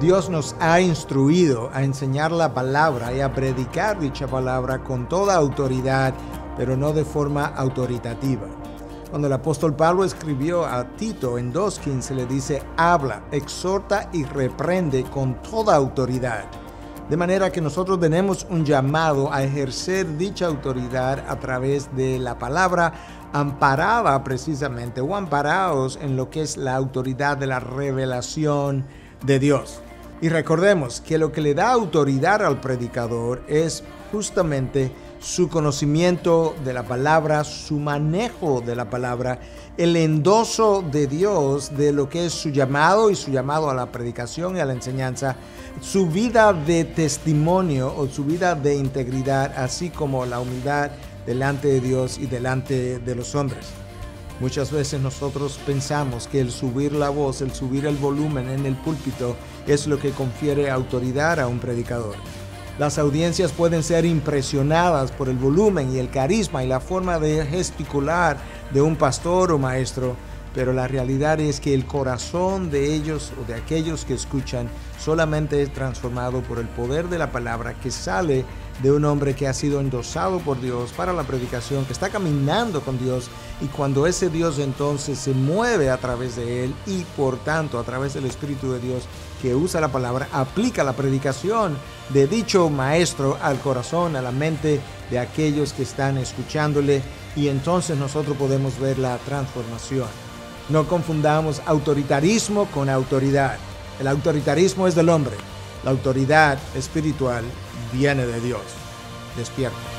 Dios nos ha instruido a enseñar la palabra y a predicar dicha palabra con toda autoridad, pero no de forma autoritativa. Cuando el apóstol Pablo escribió a Tito en 2.15 le dice, habla, exhorta y reprende con toda autoridad. De manera que nosotros tenemos un llamado a ejercer dicha autoridad a través de la palabra amparada precisamente o amparados en lo que es la autoridad de la revelación de Dios. Y recordemos que lo que le da autoridad al predicador es justamente su conocimiento de la palabra, su manejo de la palabra, el endoso de Dios de lo que es su llamado y su llamado a la predicación y a la enseñanza, su vida de testimonio o su vida de integridad, así como la humildad delante de Dios y delante de los hombres. Muchas veces nosotros pensamos que el subir la voz, el subir el volumen en el púlpito es lo que confiere autoridad a un predicador. Las audiencias pueden ser impresionadas por el volumen y el carisma y la forma de gesticular de un pastor o maestro, pero la realidad es que el corazón de ellos o de aquellos que escuchan solamente es transformado por el poder de la palabra que sale de un hombre que ha sido endosado por Dios para la predicación, que está caminando con Dios y cuando ese Dios entonces se mueve a través de él y por tanto a través del Espíritu de Dios que usa la palabra, aplica la predicación de dicho maestro al corazón, a la mente de aquellos que están escuchándole y entonces nosotros podemos ver la transformación. No confundamos autoritarismo con autoridad. El autoritarismo es del hombre. La autoridad espiritual viene de Dios. Despierta.